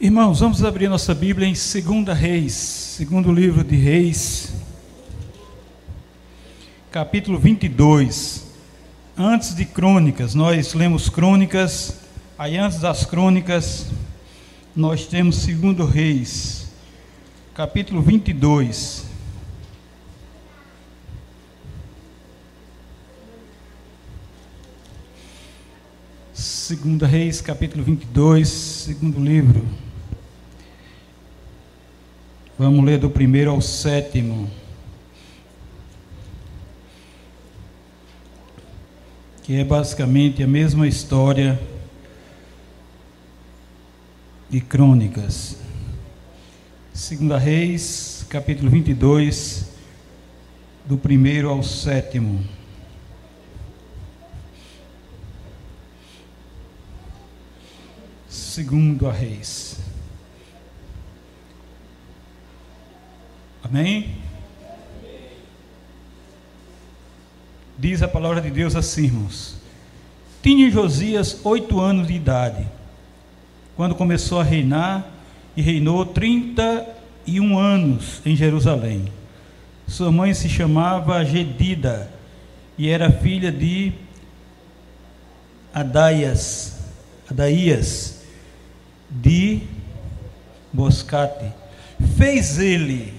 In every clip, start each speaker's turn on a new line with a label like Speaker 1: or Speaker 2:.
Speaker 1: Irmãos, vamos abrir nossa Bíblia em 2 Reis, segundo livro de Reis, capítulo 22. Antes de Crônicas, nós lemos Crônicas, aí antes das Crônicas, nós temos 2 Reis, capítulo 22. Segunda Reis, capítulo 22, segundo livro. Vamos ler do primeiro ao sétimo. Que é basicamente a mesma história de Crônicas. Segunda Reis, capítulo 22, do primeiro ao sétimo. segundo a Reis. Amém? Diz a palavra de Deus assim, irmãos. Tinha Josias oito anos de idade, quando começou a reinar, e reinou trinta e um anos em Jerusalém. Sua mãe se chamava Gedida, e era filha de Adaias, Adaías, de Boscate. Fez ele,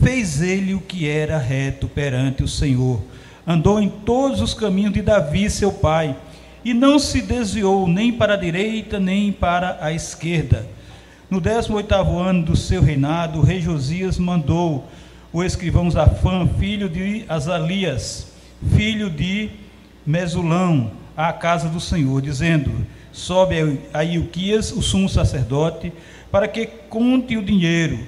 Speaker 1: fez ele o que era reto perante o Senhor. Andou em todos os caminhos de Davi, seu pai, e não se desviou nem para a direita nem para a esquerda. No 18 ano do seu reinado, o rei Josias mandou o escrivão Zafã, filho de Azalias, filho de Mesulão, à casa do Senhor, dizendo: sobe a Ilquias, o sumo sacerdote, para que conte o dinheiro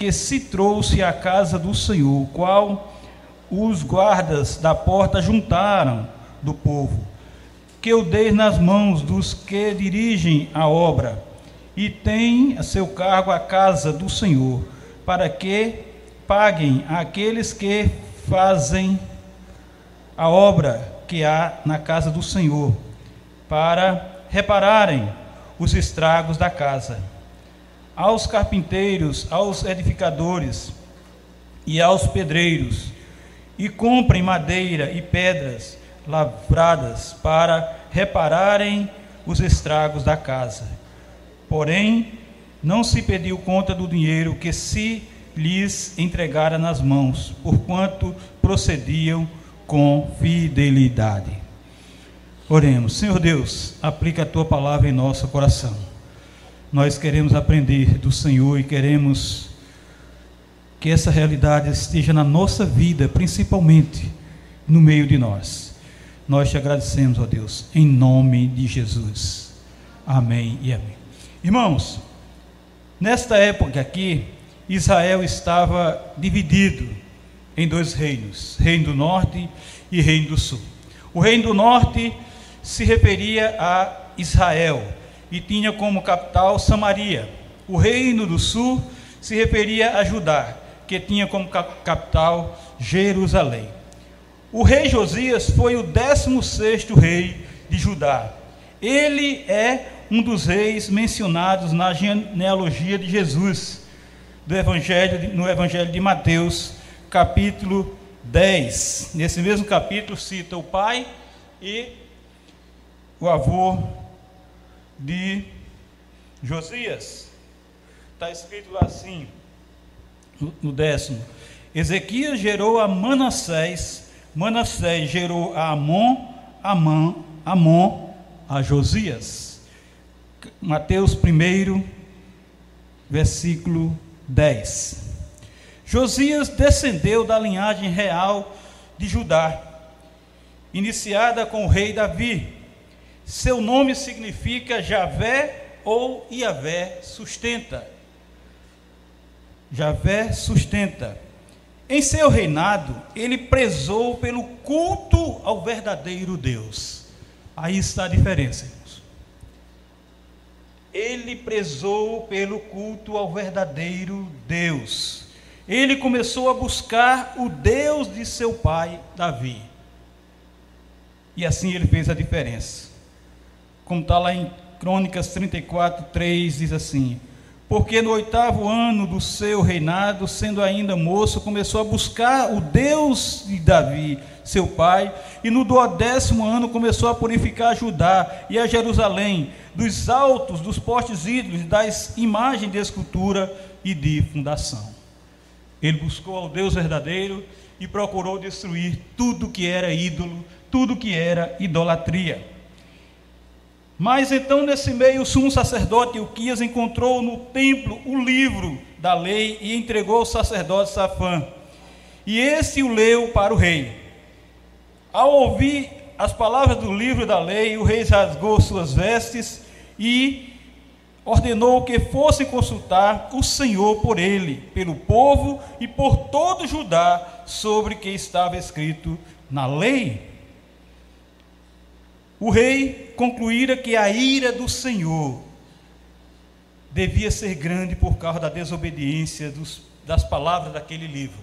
Speaker 1: que se trouxe à casa do Senhor, qual os guardas da porta juntaram do povo, que eu dei nas mãos dos que dirigem a obra, e tem a seu cargo a casa do Senhor, para que paguem aqueles que fazem a obra que há na casa do Senhor, para repararem os estragos da casa. Aos carpinteiros, aos edificadores e aos pedreiros, e comprem madeira e pedras lavradas para repararem os estragos da casa. Porém, não se pediu conta do dinheiro que se lhes entregara nas mãos, porquanto procediam com fidelidade. Oremos. Senhor Deus, aplica a tua palavra em nosso coração. Nós queremos aprender do Senhor e queremos que essa realidade esteja na nossa vida, principalmente no meio de nós. Nós te agradecemos, ó Deus, em nome de Jesus. Amém e amém. Irmãos, nesta época aqui, Israel estava dividido em dois reinos: Reino do Norte e Reino do Sul. O Reino do Norte se referia a Israel e tinha como capital Samaria. O reino do sul se referia a Judá, que tinha como capital Jerusalém. O rei Josias foi o 16º rei de Judá. Ele é um dos reis mencionados na genealogia de Jesus, do evangelho, no evangelho de Mateus, capítulo 10. Nesse mesmo capítulo cita o pai e o avô de Josias. Está escrito assim, no décimo. Ezequias gerou a Manassés, Manassés gerou a Amon, Amon, Amon a Josias. Mateus 1, versículo 10. Josias descendeu da linhagem real de Judá, iniciada com o rei Davi seu nome significa Javé ou Iavé sustenta. Javé sustenta. Em seu reinado, ele prezou pelo culto ao verdadeiro Deus. Aí está a diferença, irmãos. Ele prezou pelo culto ao verdadeiro Deus. Ele começou a buscar o Deus de seu pai Davi. E assim ele fez a diferença como está lá em Crônicas 34, 3 diz assim: Porque no oitavo ano do seu reinado, sendo ainda moço, começou a buscar o Deus de Davi, seu pai, e no duodécimo ano começou a purificar Judá e a Jerusalém, dos altos, dos postes ídolos, das imagens de escultura e de fundação. Ele buscou ao Deus verdadeiro e procurou destruir tudo que era ídolo, tudo que era idolatria. Mas então, nesse meio, o sumo sacerdote Uquias encontrou no templo o livro da lei e entregou ao sacerdote Safã. E esse o leu para o rei. Ao ouvir as palavras do livro da lei, o rei rasgou suas vestes e ordenou que fossem consultar o Senhor por ele, pelo povo e por todo Judá, sobre que estava escrito na lei. O rei concluíra que a ira do Senhor devia ser grande por causa da desobediência dos, das palavras daquele livro.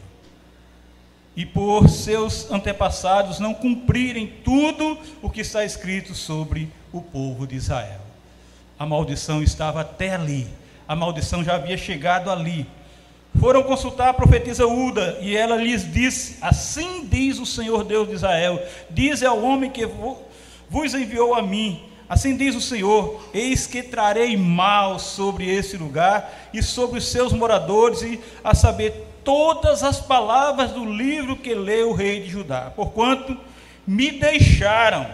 Speaker 1: E por seus antepassados não cumprirem tudo o que está escrito sobre o povo de Israel. A maldição estava até ali. A maldição já havia chegado ali. Foram consultar a profetisa Uda e ela lhes disse: Assim diz o Senhor Deus de Israel: Diz ao homem que vos enviou a mim. Assim diz o Senhor: Eis que trarei mal sobre esse lugar e sobre os seus moradores, e a saber, todas as palavras do livro que leu o rei de Judá, porquanto me deixaram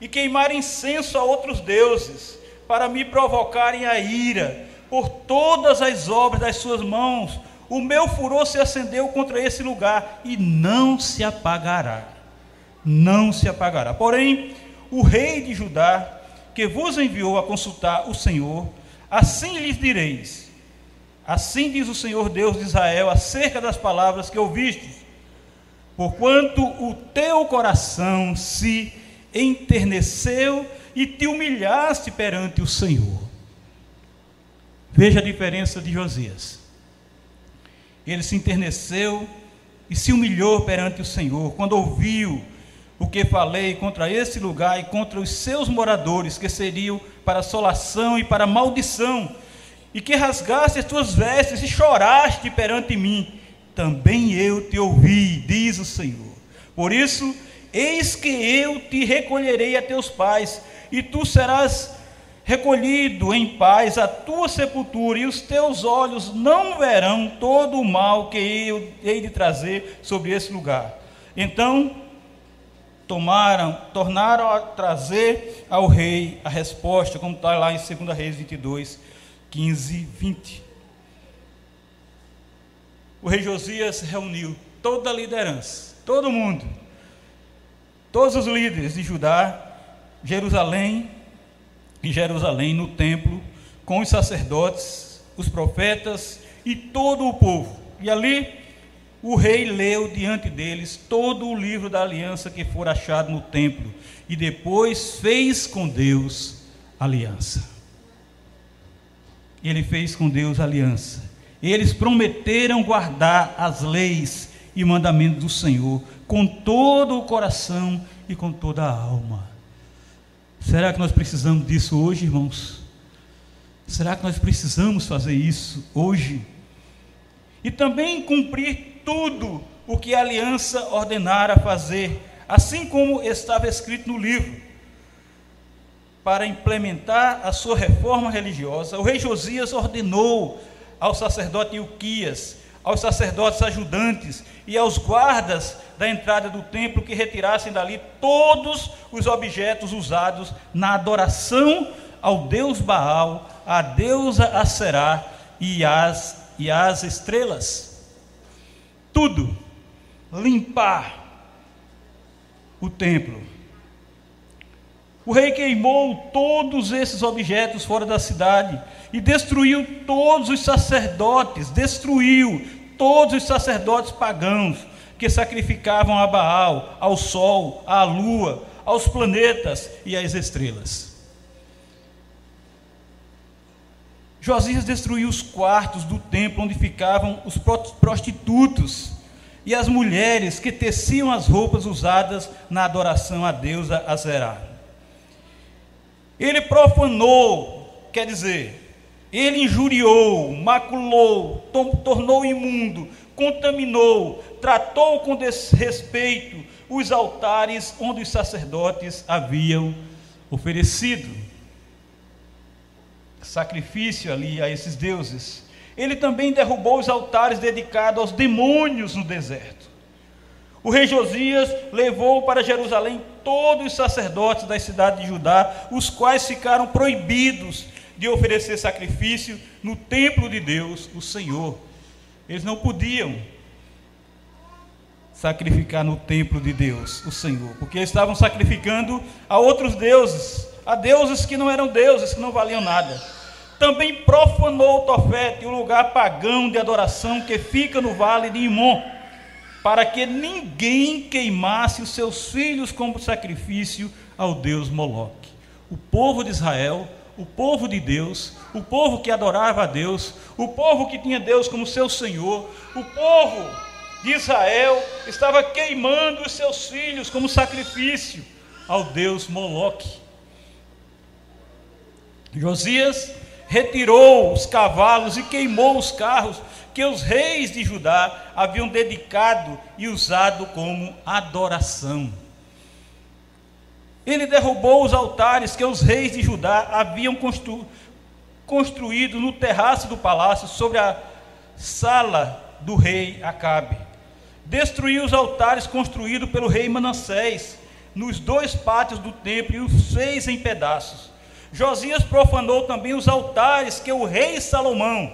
Speaker 1: e queimaram incenso a outros deuses para me provocarem a ira por todas as obras das suas mãos. O meu furor se acendeu contra esse lugar e não se apagará. Não se apagará. Porém, o rei de Judá, que vos enviou a consultar o Senhor, assim lhes direis: Assim diz o Senhor Deus de Israel acerca das palavras que ouvistes. Porquanto o teu coração se enterneceu e te humilhaste perante o Senhor. Veja a diferença de Josias. Ele se enterneceu e se humilhou perante o Senhor quando ouviu o que falei contra esse lugar e contra os seus moradores, que seriam para assolação e para maldição, e que rasgaste as tuas vestes e choraste perante mim. Também eu te ouvi, diz o Senhor. Por isso, eis que eu te recolherei a teus pais e tu serás recolhido em paz à tua sepultura, e os teus olhos não verão todo o mal que eu hei de trazer sobre esse lugar. Então tomaram, tornaram a trazer ao rei a resposta, como está lá em 2 Reis 22, 15, 20. O rei Josias reuniu toda a liderança, todo mundo, todos os líderes de Judá, Jerusalém, em Jerusalém, no templo, com os sacerdotes, os profetas e todo o povo. E ali o rei leu diante deles todo o livro da aliança que for achado no templo e depois fez com Deus aliança. Ele fez com Deus aliança. Eles prometeram guardar as leis e mandamentos do Senhor com todo o coração e com toda a alma. Será que nós precisamos disso hoje, irmãos? Será que nós precisamos fazer isso hoje? E também cumprir tudo o que a aliança ordenara fazer, assim como estava escrito no livro. Para implementar a sua reforma religiosa, o rei Josias ordenou ao sacerdote Ilquias aos sacerdotes ajudantes e aos guardas da entrada do templo que retirassem dali todos os objetos usados na adoração ao deus Baal, à deusa Aserá e às, e às estrelas. Tudo. Limpar o templo. O rei queimou todos esses objetos fora da cidade e destruiu todos os sacerdotes, destruiu todos os sacerdotes pagãos que sacrificavam a Baal, ao sol, à lua, aos planetas e às estrelas. Josias destruiu os quartos do templo onde ficavam os prostitutos e as mulheres que teciam as roupas usadas na adoração à deusa Azerá. Ele profanou, quer dizer, ele injuriou, maculou, tornou imundo, contaminou, tratou com desrespeito os altares onde os sacerdotes haviam oferecido sacrifício ali a esses deuses. Ele também derrubou os altares dedicados aos demônios no deserto. O rei Josias levou para Jerusalém todos os sacerdotes da cidade de Judá, os quais ficaram proibidos de oferecer sacrifício no templo de Deus, o Senhor. Eles não podiam sacrificar no templo de Deus, o Senhor, porque estavam sacrificando a outros deuses, a deuses que não eram deuses, que não valiam nada. Também profanou Tofete, o lugar pagão de adoração que fica no vale de Imon, para que ninguém queimasse os seus filhos como sacrifício ao deus Moloque. O povo de Israel, o povo de Deus, o povo que adorava a Deus, o povo que tinha Deus como seu Senhor, o povo de Israel estava queimando os seus filhos como sacrifício ao deus Moloque. Josias retirou os cavalos e queimou os carros que os reis de Judá haviam dedicado e usado como adoração. Ele derrubou os altares que os reis de Judá haviam constru construído no terraço do palácio sobre a sala do rei Acabe destruiu os altares construídos pelo rei Manassés nos dois pátios do templo e os fez em pedaços. Josias profanou também os altares que o rei Salomão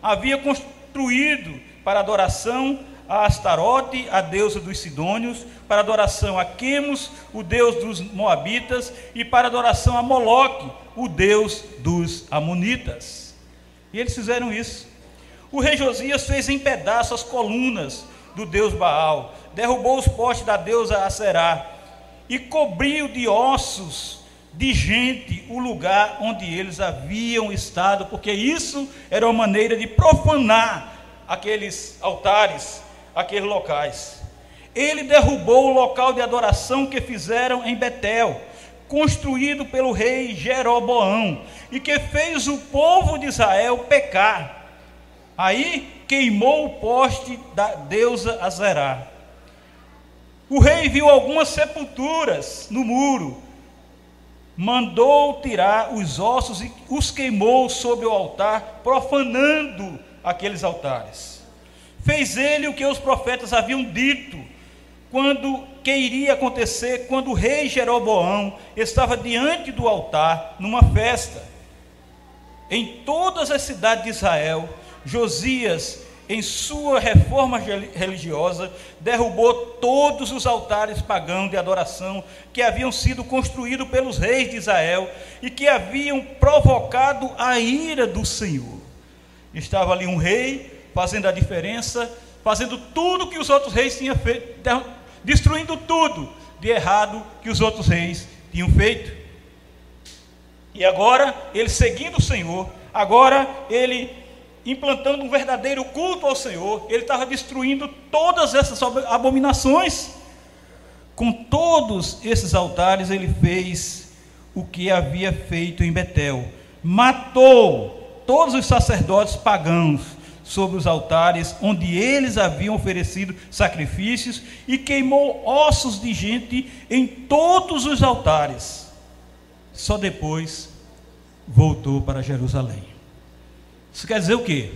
Speaker 1: havia construído para adoração a Astarote, a deusa dos Sidônios, para adoração a Quemos, o deus dos Moabitas, e para adoração a Moloque, o deus dos Amonitas. E eles fizeram isso. O rei Josias fez em pedaços as colunas do deus Baal, derrubou os postes da deusa Aserá e cobriu de ossos de gente o lugar onde eles haviam estado, porque isso era uma maneira de profanar aqueles altares, aqueles locais. Ele derrubou o local de adoração que fizeram em Betel, construído pelo rei Jeroboão, e que fez o povo de Israel pecar. Aí queimou o poste da deusa Azerá. O rei viu algumas sepulturas no muro, mandou tirar os ossos e os queimou sobre o altar, profanando aqueles altares. Fez ele o que os profetas haviam dito, quando que iria acontecer quando o rei Jeroboão estava diante do altar numa festa. Em todas as cidades de Israel Josias, em sua reforma religiosa, derrubou todos os altares pagãos de adoração que haviam sido construídos pelos reis de Israel e que haviam provocado a ira do Senhor. Estava ali um rei fazendo a diferença, fazendo tudo que os outros reis tinham feito, destruindo tudo de errado que os outros reis tinham feito. E agora, ele seguindo o Senhor, agora ele implantando um verdadeiro culto ao Senhor, ele estava destruindo todas essas abominações. Com todos esses altares, ele fez o que havia feito em Betel: matou todos os sacerdotes pagãos sobre os altares onde eles haviam oferecido sacrifícios e queimou ossos de gente em todos os altares. Só depois voltou para Jerusalém. Isso quer dizer o quê?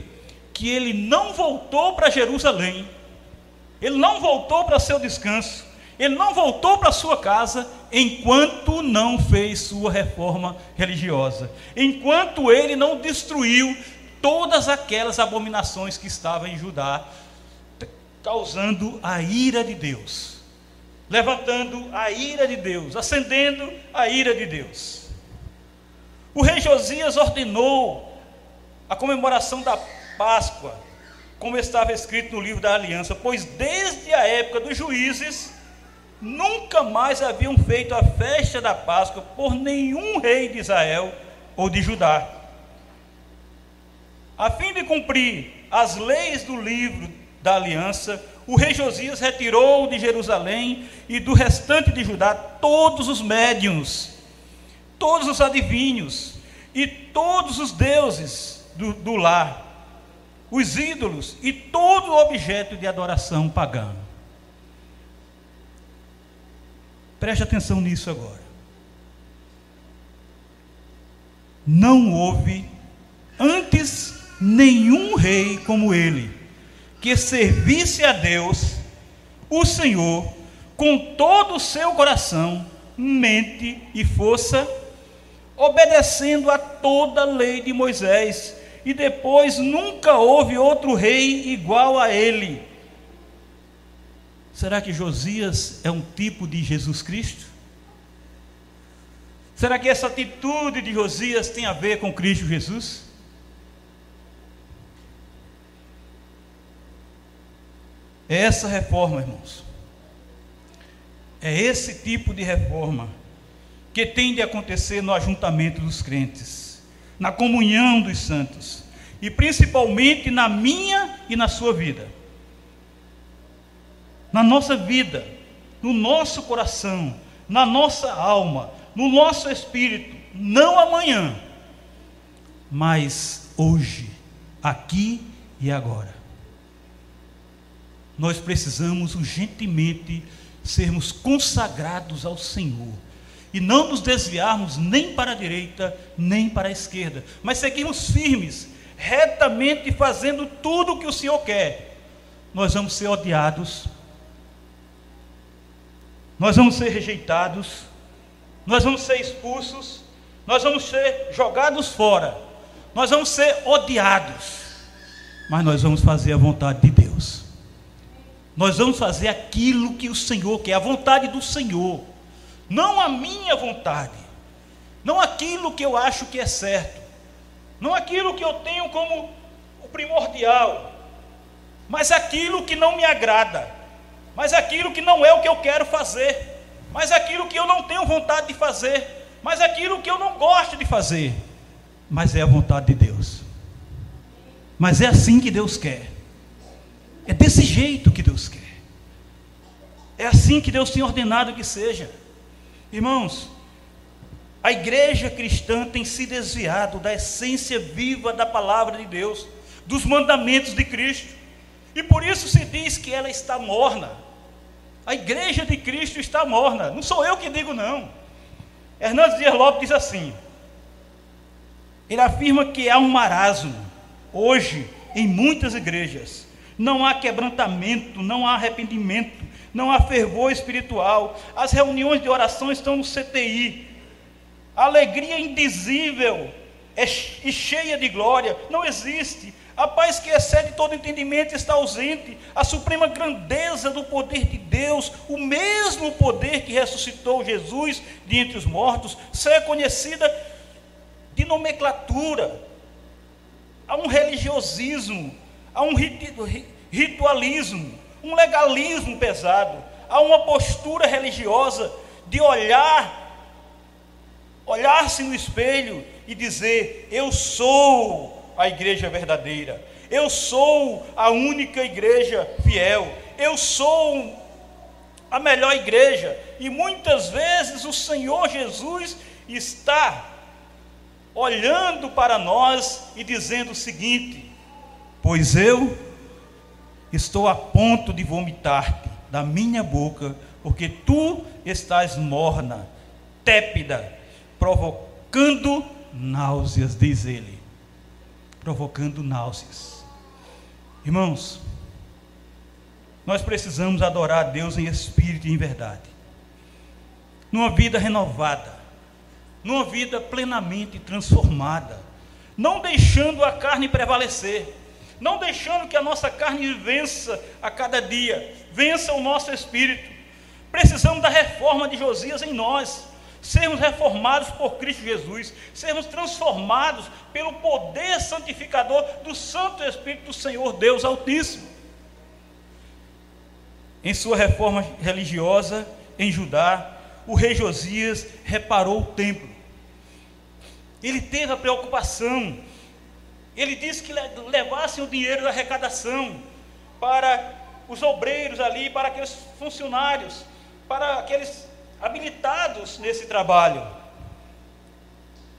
Speaker 1: Que ele não voltou para Jerusalém, ele não voltou para seu descanso, ele não voltou para sua casa enquanto não fez sua reforma religiosa, enquanto ele não destruiu todas aquelas abominações que estavam em Judá, causando a ira de Deus, levantando a ira de Deus, acendendo a ira de Deus. O rei Josias ordenou a comemoração da Páscoa, como estava escrito no livro da aliança, pois desde a época dos juízes, nunca mais haviam feito a festa da Páscoa por nenhum rei de Israel ou de Judá. A fim de cumprir as leis do livro da aliança, o rei Josias retirou de Jerusalém e do restante de Judá todos os médiuns todos os adivinhos e todos os deuses do, do lar, os ídolos e todo objeto de adoração pagano. Preste atenção nisso agora. Não houve antes nenhum rei como ele, que servisse a Deus, o Senhor, com todo o seu coração, mente e força, obedecendo a toda a lei de Moisés, e depois nunca houve outro rei igual a ele. Será que Josias é um tipo de Jesus Cristo? Será que essa atitude de Josias tem a ver com Cristo Jesus? É essa reforma, irmãos. É esse tipo de reforma que tem de acontecer no ajuntamento dos crentes, na comunhão dos santos, e principalmente na minha e na sua vida. Na nossa vida, no nosso coração, na nossa alma, no nosso espírito, não amanhã, mas hoje, aqui e agora. Nós precisamos urgentemente sermos consagrados ao Senhor e não nos desviarmos nem para a direita, nem para a esquerda, mas seguirmos firmes, retamente fazendo tudo o que o Senhor quer. Nós vamos ser odiados, nós vamos ser rejeitados, nós vamos ser expulsos, nós vamos ser jogados fora, nós vamos ser odiados, mas nós vamos fazer a vontade de Deus. Nós vamos fazer aquilo que o Senhor quer, a vontade do Senhor, não a minha vontade, não aquilo que eu acho que é certo, não aquilo que eu tenho como o primordial, mas aquilo que não me agrada, mas aquilo que não é o que eu quero fazer mas aquilo que eu não tenho vontade de fazer, mas aquilo que eu não gosto de fazer, mas é a vontade de Deus. Mas é assim que Deus quer. É desse jeito que Deus quer. É assim que Deus tem ordenado que seja. Irmãos, a igreja cristã tem se desviado da essência viva da palavra de Deus, dos mandamentos de Cristo. E por isso se diz que ela está morna. A igreja de Cristo está morna. Não sou eu que digo, não. Hernandes Dias Lopes diz assim: ele afirma que há um marasmo hoje em muitas igrejas. Não há quebrantamento, não há arrependimento, não há fervor espiritual. As reuniões de oração estão no CTI. A alegria indizível é, e cheia de glória não existe. A paz que excede todo entendimento está ausente. A suprema grandeza do poder de Deus, o mesmo poder que ressuscitou Jesus de entre os mortos, é conhecida de nomenclatura. Há um religiosismo, há um ritualismo, um legalismo pesado, há uma postura religiosa de olhar, olhar-se no espelho e dizer: Eu sou a igreja verdadeira. Eu sou a única igreja fiel. Eu sou a melhor igreja. E muitas vezes o Senhor Jesus está olhando para nós e dizendo o seguinte: Pois eu estou a ponto de vomitar-te da minha boca, porque tu estás morna, tépida, provocando náuseas, diz ele. Provocando náuseas. Irmãos, nós precisamos adorar a Deus em espírito e em verdade, numa vida renovada, numa vida plenamente transformada, não deixando a carne prevalecer, não deixando que a nossa carne vença a cada dia, vença o nosso espírito. Precisamos da reforma de Josias em nós sermos reformados por Cristo Jesus, sermos transformados pelo poder santificador do Santo Espírito do Senhor Deus Altíssimo. Em sua reforma religiosa em Judá, o rei Josias reparou o templo. Ele teve a preocupação. Ele disse que levassem o dinheiro da arrecadação para os obreiros ali, para aqueles funcionários, para aqueles habilitados nesse trabalho.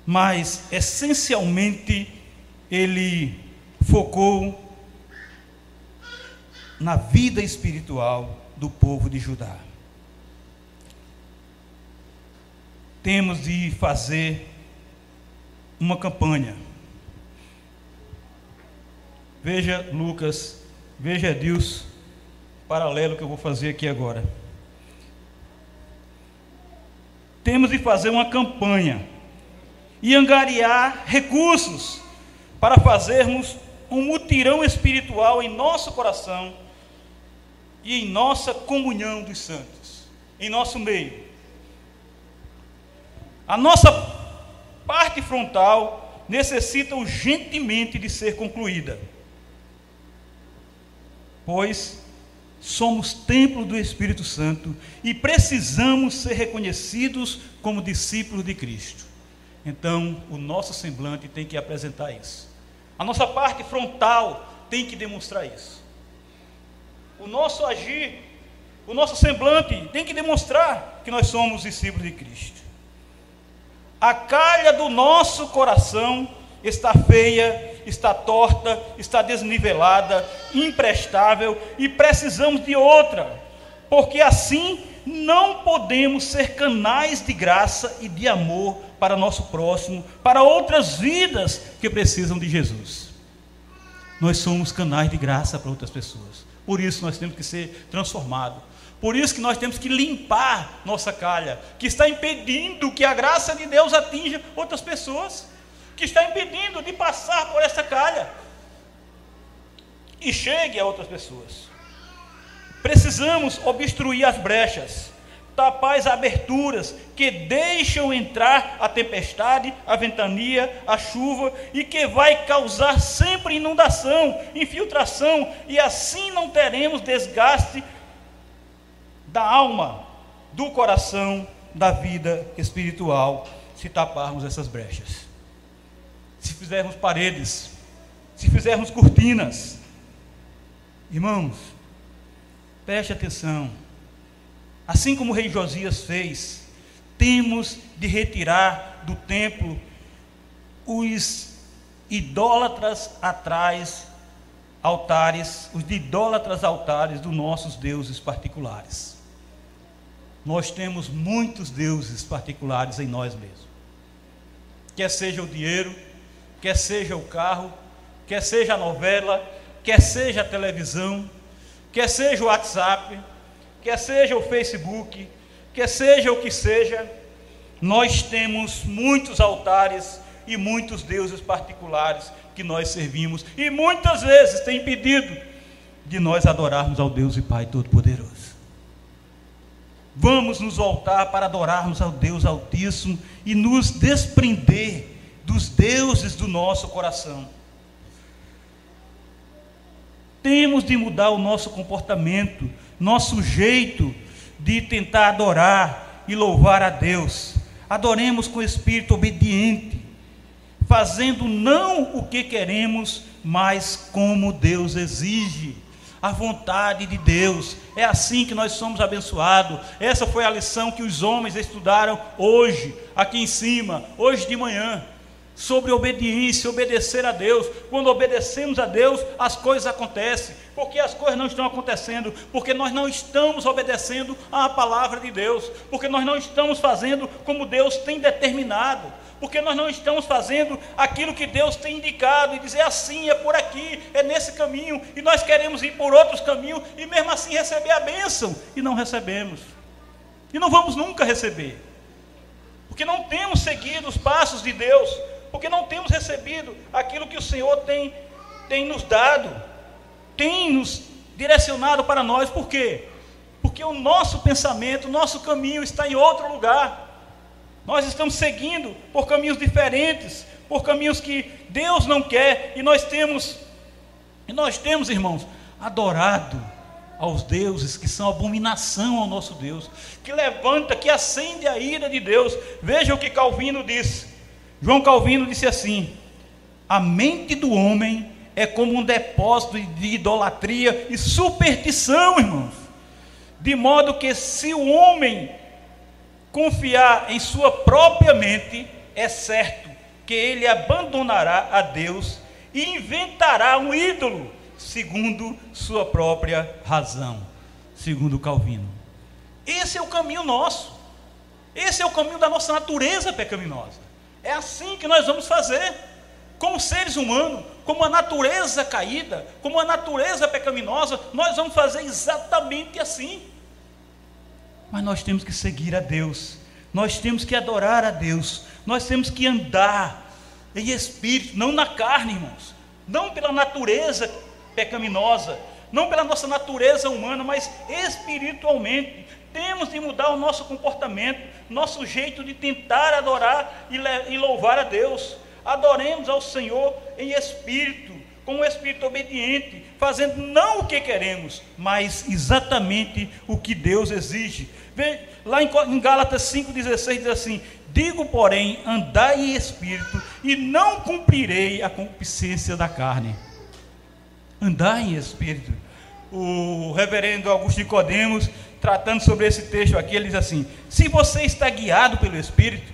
Speaker 1: mas essencialmente ele focou na vida espiritual do povo de Judá. Temos de fazer uma campanha. Veja Lucas, veja Deus, paralelo que eu vou fazer aqui agora. Temos de fazer uma campanha e angariar recursos para fazermos um mutirão espiritual em nosso coração e em nossa comunhão dos santos, em nosso meio. A nossa parte frontal necessita urgentemente de ser concluída, pois somos templo do Espírito Santo e precisamos ser reconhecidos como discípulos de Cristo. Então, o nosso semblante tem que apresentar isso. A nossa parte frontal tem que demonstrar isso. O nosso agir, o nosso semblante tem que demonstrar que nós somos discípulos de Cristo. A calha do nosso coração está feia, está torta, está desnivelada, imprestável e precisamos de outra, porque assim não podemos ser canais de graça e de amor para nosso próximo, para outras vidas que precisam de Jesus. Nós somos canais de graça para outras pessoas. Por isso nós temos que ser transformados. Por isso que nós temos que limpar nossa calha, que está impedindo que a graça de Deus atinja outras pessoas, que está impedindo de passar por essa calha e chegue a outras pessoas. Precisamos obstruir as brechas, tapar as aberturas que deixam entrar a tempestade, a ventania, a chuva e que vai causar sempre inundação, infiltração e assim não teremos desgaste da alma, do coração, da vida espiritual, se taparmos essas brechas. Se fizermos paredes, se fizermos cortinas, irmãos, preste atenção Assim como o rei Josias fez, temos de retirar do templo os idólatras atrás altares, os idólatras altares dos nossos deuses particulares. Nós temos muitos deuses particulares em nós mesmos. Quer seja o dinheiro, quer seja o carro, quer seja a novela, quer seja a televisão, quer seja o WhatsApp, quer seja o Facebook, quer seja o que seja, nós temos muitos altares e muitos deuses particulares que nós servimos e muitas vezes tem impedido de nós adorarmos ao Deus e Pai Todo-Poderoso. Vamos nos voltar para adorarmos ao Deus Altíssimo e nos desprender dos deuses do nosso coração. Temos de mudar o nosso comportamento nosso jeito de tentar adorar e louvar a Deus. Adoremos com espírito obediente, fazendo não o que queremos, mas como Deus exige. A vontade de Deus. É assim que nós somos abençoados. Essa foi a lição que os homens estudaram hoje, aqui em cima, hoje de manhã sobre obediência, obedecer a Deus. Quando obedecemos a Deus, as coisas acontecem. Porque as coisas não estão acontecendo, porque nós não estamos obedecendo à palavra de Deus, porque nós não estamos fazendo como Deus tem determinado, porque nós não estamos fazendo aquilo que Deus tem indicado e dizer assim, é por aqui, é nesse caminho, e nós queremos ir por outros caminhos e mesmo assim receber a bênção e não recebemos. E não vamos nunca receber. Porque não temos seguido os passos de Deus, porque não temos recebido aquilo que o Senhor tem, tem nos dado, tem nos direcionado para nós, por quê? Porque o nosso pensamento, o nosso caminho está em outro lugar. Nós estamos seguindo por caminhos diferentes, por caminhos que Deus não quer, e nós temos, e nós temos, irmãos, adorado aos deuses que são abominação ao nosso Deus, que levanta, que acende a ira de Deus. Veja o que Calvino disse: João Calvino disse assim: a mente do homem é como um depósito de idolatria e superstição, irmãos. De modo que se o homem confiar em sua própria mente, é certo que ele abandonará a Deus e inventará um ídolo, segundo sua própria razão, segundo Calvino. Esse é o caminho nosso. Esse é o caminho da nossa natureza pecaminosa. É assim que nós vamos fazer. Como seres humanos, como a natureza caída, como a natureza pecaminosa, nós vamos fazer exatamente assim. Mas nós temos que seguir a Deus, nós temos que adorar a Deus, nós temos que andar em espírito, não na carne, irmãos, não pela natureza pecaminosa, não pela nossa natureza humana, mas espiritualmente. Temos de mudar o nosso comportamento, nosso jeito de tentar adorar e louvar a Deus. Adoremos ao Senhor em espírito, com um espírito obediente, fazendo não o que queremos, mas exatamente o que Deus exige. Lá em Gálatas 5,16 diz assim: Digo, porém, andai em espírito, e não cumprirei a concupiscência da carne. Andai em espírito. O reverendo Augusto Nicodemos tratando sobre esse texto aqui, ele diz assim: se você está guiado pelo Espírito,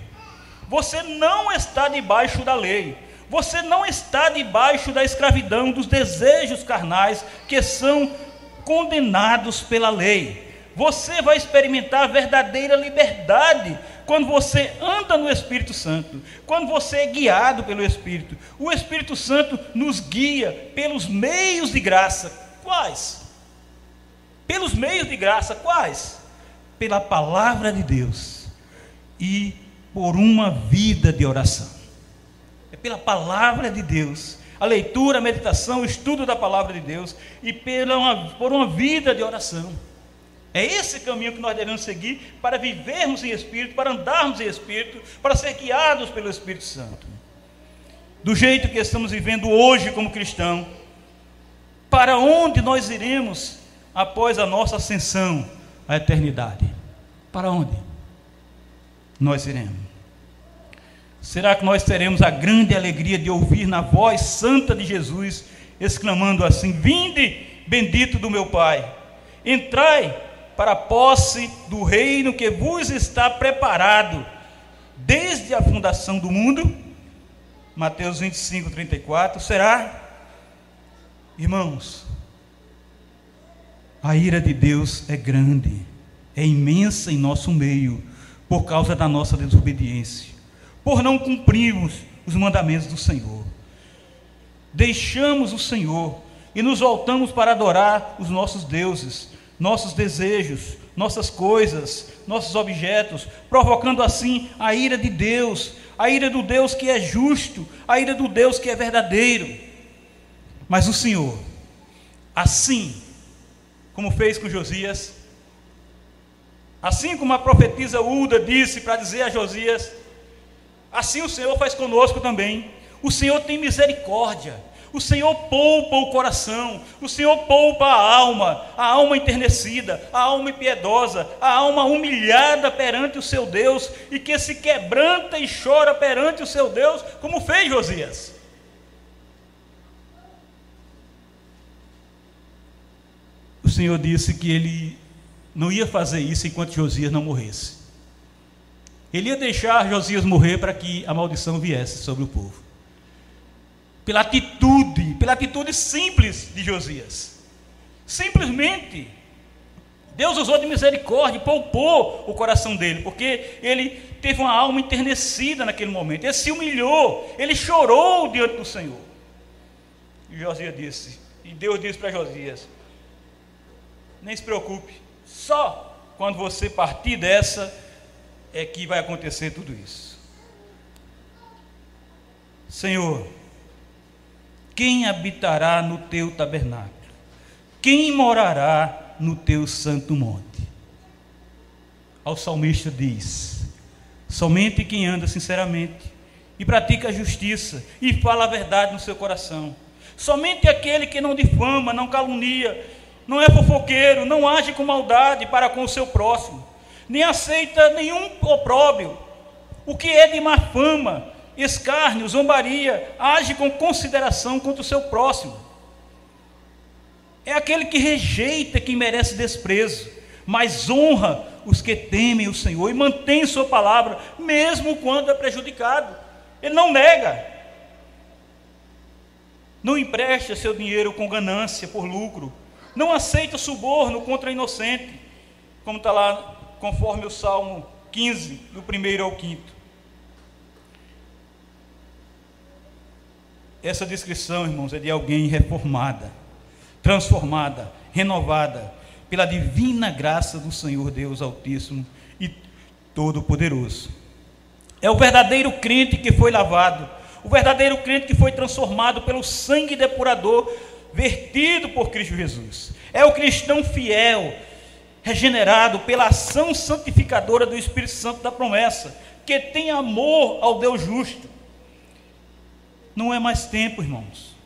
Speaker 1: você não está debaixo da lei, você não está debaixo da escravidão dos desejos carnais que são condenados pela lei. Você vai experimentar a verdadeira liberdade quando você anda no Espírito Santo, quando você é guiado pelo Espírito. O Espírito Santo nos guia pelos meios de graça. Quais? Pelos meios de graça, quais? Pela palavra de Deus e por uma vida de oração. É pela palavra de Deus, a leitura, a meditação, o estudo da palavra de Deus e pela uma, por uma vida de oração. É esse caminho que nós devemos seguir para vivermos em Espírito, para andarmos em Espírito, para ser guiados pelo Espírito Santo. Do jeito que estamos vivendo hoje como cristão, para onde nós iremos após a nossa ascensão à eternidade? Para onde nós iremos? Será que nós teremos a grande alegria de ouvir na voz santa de Jesus, exclamando assim: Vinde, bendito do meu Pai, entrai para a posse do reino que vos está preparado desde a fundação do mundo? Mateus 25, 34. Será? Irmãos, a ira de Deus é grande, é imensa em nosso meio, por causa da nossa desobediência, por não cumprirmos os mandamentos do Senhor. Deixamos o Senhor e nos voltamos para adorar os nossos deuses, nossos desejos, nossas coisas, nossos objetos, provocando assim a ira de Deus, a ira do Deus que é justo, a ira do Deus que é verdadeiro. Mas o Senhor, assim como fez com Josias. Assim como a profetisa Uda disse para dizer a Josias, assim o Senhor faz conosco também. O Senhor tem misericórdia. O Senhor poupa o coração, o Senhor poupa a alma, a alma enternecida, a alma impiedosa, a alma humilhada perante o seu Deus e que se quebranta e chora perante o seu Deus, como fez Josias. Senhor disse que ele não ia fazer isso enquanto Josias não morresse. Ele ia deixar Josias morrer para que a maldição viesse sobre o povo. Pela atitude, pela atitude simples de Josias. Simplesmente, Deus usou de misericórdia, poupou o coração dele, porque ele teve uma alma enternecida naquele momento. Ele se humilhou, ele chorou diante do Senhor. E Josias disse, e Deus disse para Josias: nem se preocupe, só quando você partir dessa é que vai acontecer tudo isso. Senhor, quem habitará no teu tabernáculo? Quem morará no teu santo monte? Ao salmista diz: somente quem anda sinceramente e pratica a justiça e fala a verdade no seu coração. Somente aquele que não difama, não calunia, não é fofoqueiro, não age com maldade para com o seu próximo, nem aceita nenhum opróbio. O que é de má fama, escárnio, zombaria, age com consideração contra o seu próximo. É aquele que rejeita quem merece desprezo, mas honra os que temem o Senhor e mantém sua palavra, mesmo quando é prejudicado. Ele não nega. Não empresta seu dinheiro com ganância, por lucro. Não aceita suborno contra inocente, como está lá, conforme o Salmo 15, do primeiro ao quinto. Essa descrição, irmãos, é de alguém reformada, transformada, renovada pela divina graça do Senhor Deus Altíssimo e Todo-Poderoso. É o verdadeiro crente que foi lavado, o verdadeiro crente que foi transformado pelo sangue depurador vertido por Cristo Jesus. É o cristão fiel, regenerado pela ação santificadora do Espírito Santo da promessa, que tem amor ao Deus justo. Não é mais tempo, irmãos,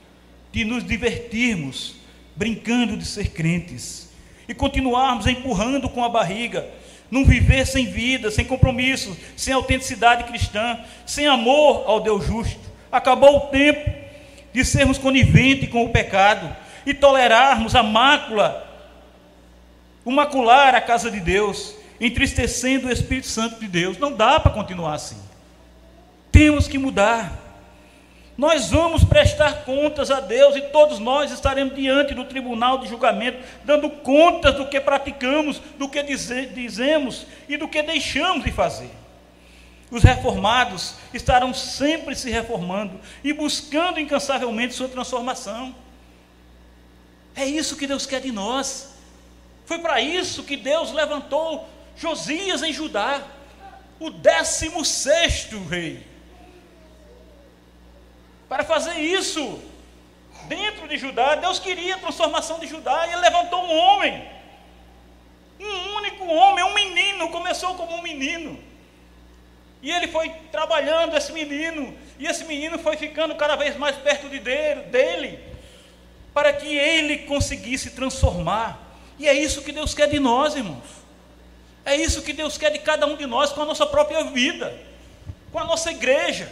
Speaker 1: de nos divertirmos brincando de ser crentes e continuarmos empurrando com a barriga, num viver sem vida, sem compromisso, sem autenticidade cristã, sem amor ao Deus justo. Acabou o tempo de sermos coniventes com o pecado e tolerarmos a mácula, o macular a casa de Deus, entristecendo o Espírito Santo de Deus. Não dá para continuar assim. Temos que mudar. Nós vamos prestar contas a Deus e todos nós estaremos diante do tribunal de julgamento, dando contas do que praticamos, do que dize, dizemos e do que deixamos de fazer. Os reformados estarão sempre se reformando e buscando incansavelmente sua transformação. É isso que Deus quer de nós. Foi para isso que Deus levantou Josias em Judá, o décimo sexto rei para fazer isso. Dentro de Judá, Deus queria a transformação de Judá e ele levantou um homem. Um único homem, um menino, começou como um menino. E ele foi trabalhando esse menino, e esse menino foi ficando cada vez mais perto de dele, para que ele conseguisse transformar. E é isso que Deus quer de nós, irmãos. É isso que Deus quer de cada um de nós com a nossa própria vida, com a nossa igreja,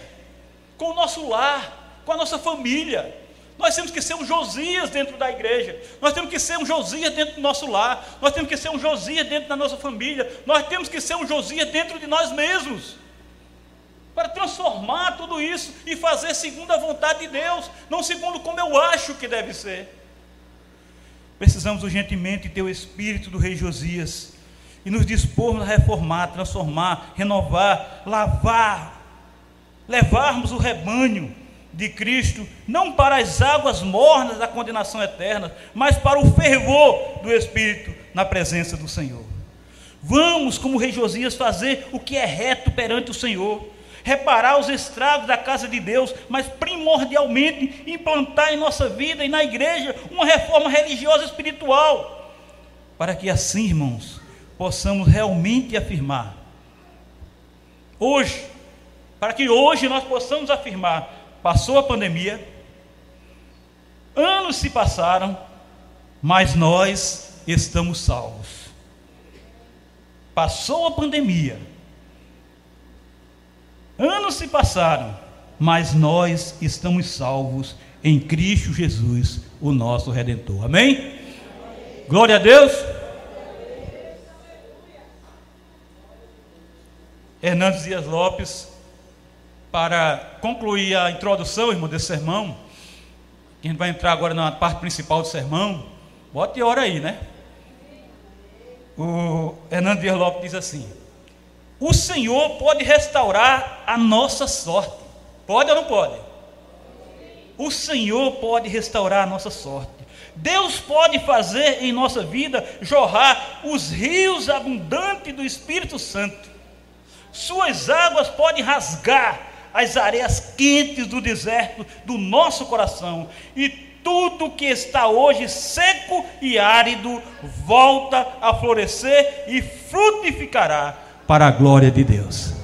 Speaker 1: com o nosso lar com a nossa família. Nós temos que ser um Josias dentro da igreja. Nós temos que ser um Josias dentro do nosso lar. Nós temos que ser um Josias dentro da nossa família. Nós temos que ser um Josias dentro de nós mesmos. Para transformar tudo isso e fazer segundo a vontade de Deus, não segundo como eu acho que deve ser. Precisamos urgentemente ter o espírito do rei Josias e nos dispormos a reformar, transformar, renovar, lavar, levarmos o rebanho de Cristo, não para as águas mornas da condenação eterna, mas para o fervor do Espírito na presença do Senhor. Vamos, como o rei Josias, fazer o que é reto perante o Senhor, reparar os estragos da casa de Deus, mas primordialmente implantar em nossa vida e na igreja uma reforma religiosa espiritual, para que assim, irmãos, possamos realmente afirmar, hoje, para que hoje nós possamos afirmar Passou a pandemia, anos se passaram, mas nós estamos salvos. Passou a pandemia, anos se passaram, mas nós estamos salvos em Cristo Jesus, o nosso Redentor. Amém? Glória a Deus. Hernandes Dias Lopes para concluir a introdução, irmão, desse sermão, que a gente vai entrar agora na parte principal do sermão, bote hora aí, né? O Hernando Dias Lopes diz assim: O Senhor pode restaurar a nossa sorte. Pode ou não pode? O Senhor pode restaurar a nossa sorte. Deus pode fazer em nossa vida jorrar os rios abundantes do Espírito Santo. Suas águas podem rasgar as areias quentes do deserto do nosso coração, e tudo que está hoje seco e árido volta a florescer e frutificará para a glória de Deus.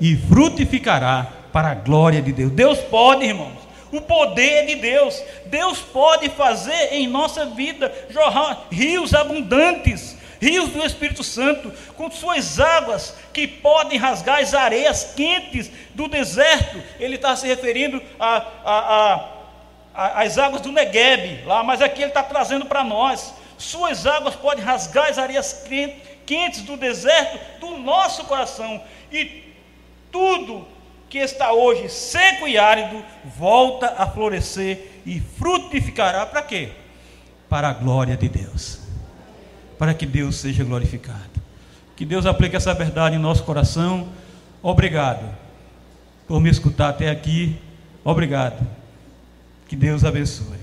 Speaker 1: E frutificará para a glória de Deus. Deus pode, irmãos. O poder de Deus. Deus pode fazer em nossa vida jorrar rios abundantes rios do Espírito Santo, com suas águas que podem rasgar as areias quentes do deserto. Ele está se referindo a, a, a, às águas do Negueb, lá, mas aqui ele está trazendo para nós. Suas águas podem rasgar as areias quentes do deserto do nosso coração, e tudo que está hoje seco e árido, volta a florescer e frutificará para quê? Para a glória de Deus. Para que Deus seja glorificado. Que Deus aplique essa verdade em nosso coração. Obrigado por me escutar até aqui. Obrigado. Que Deus abençoe.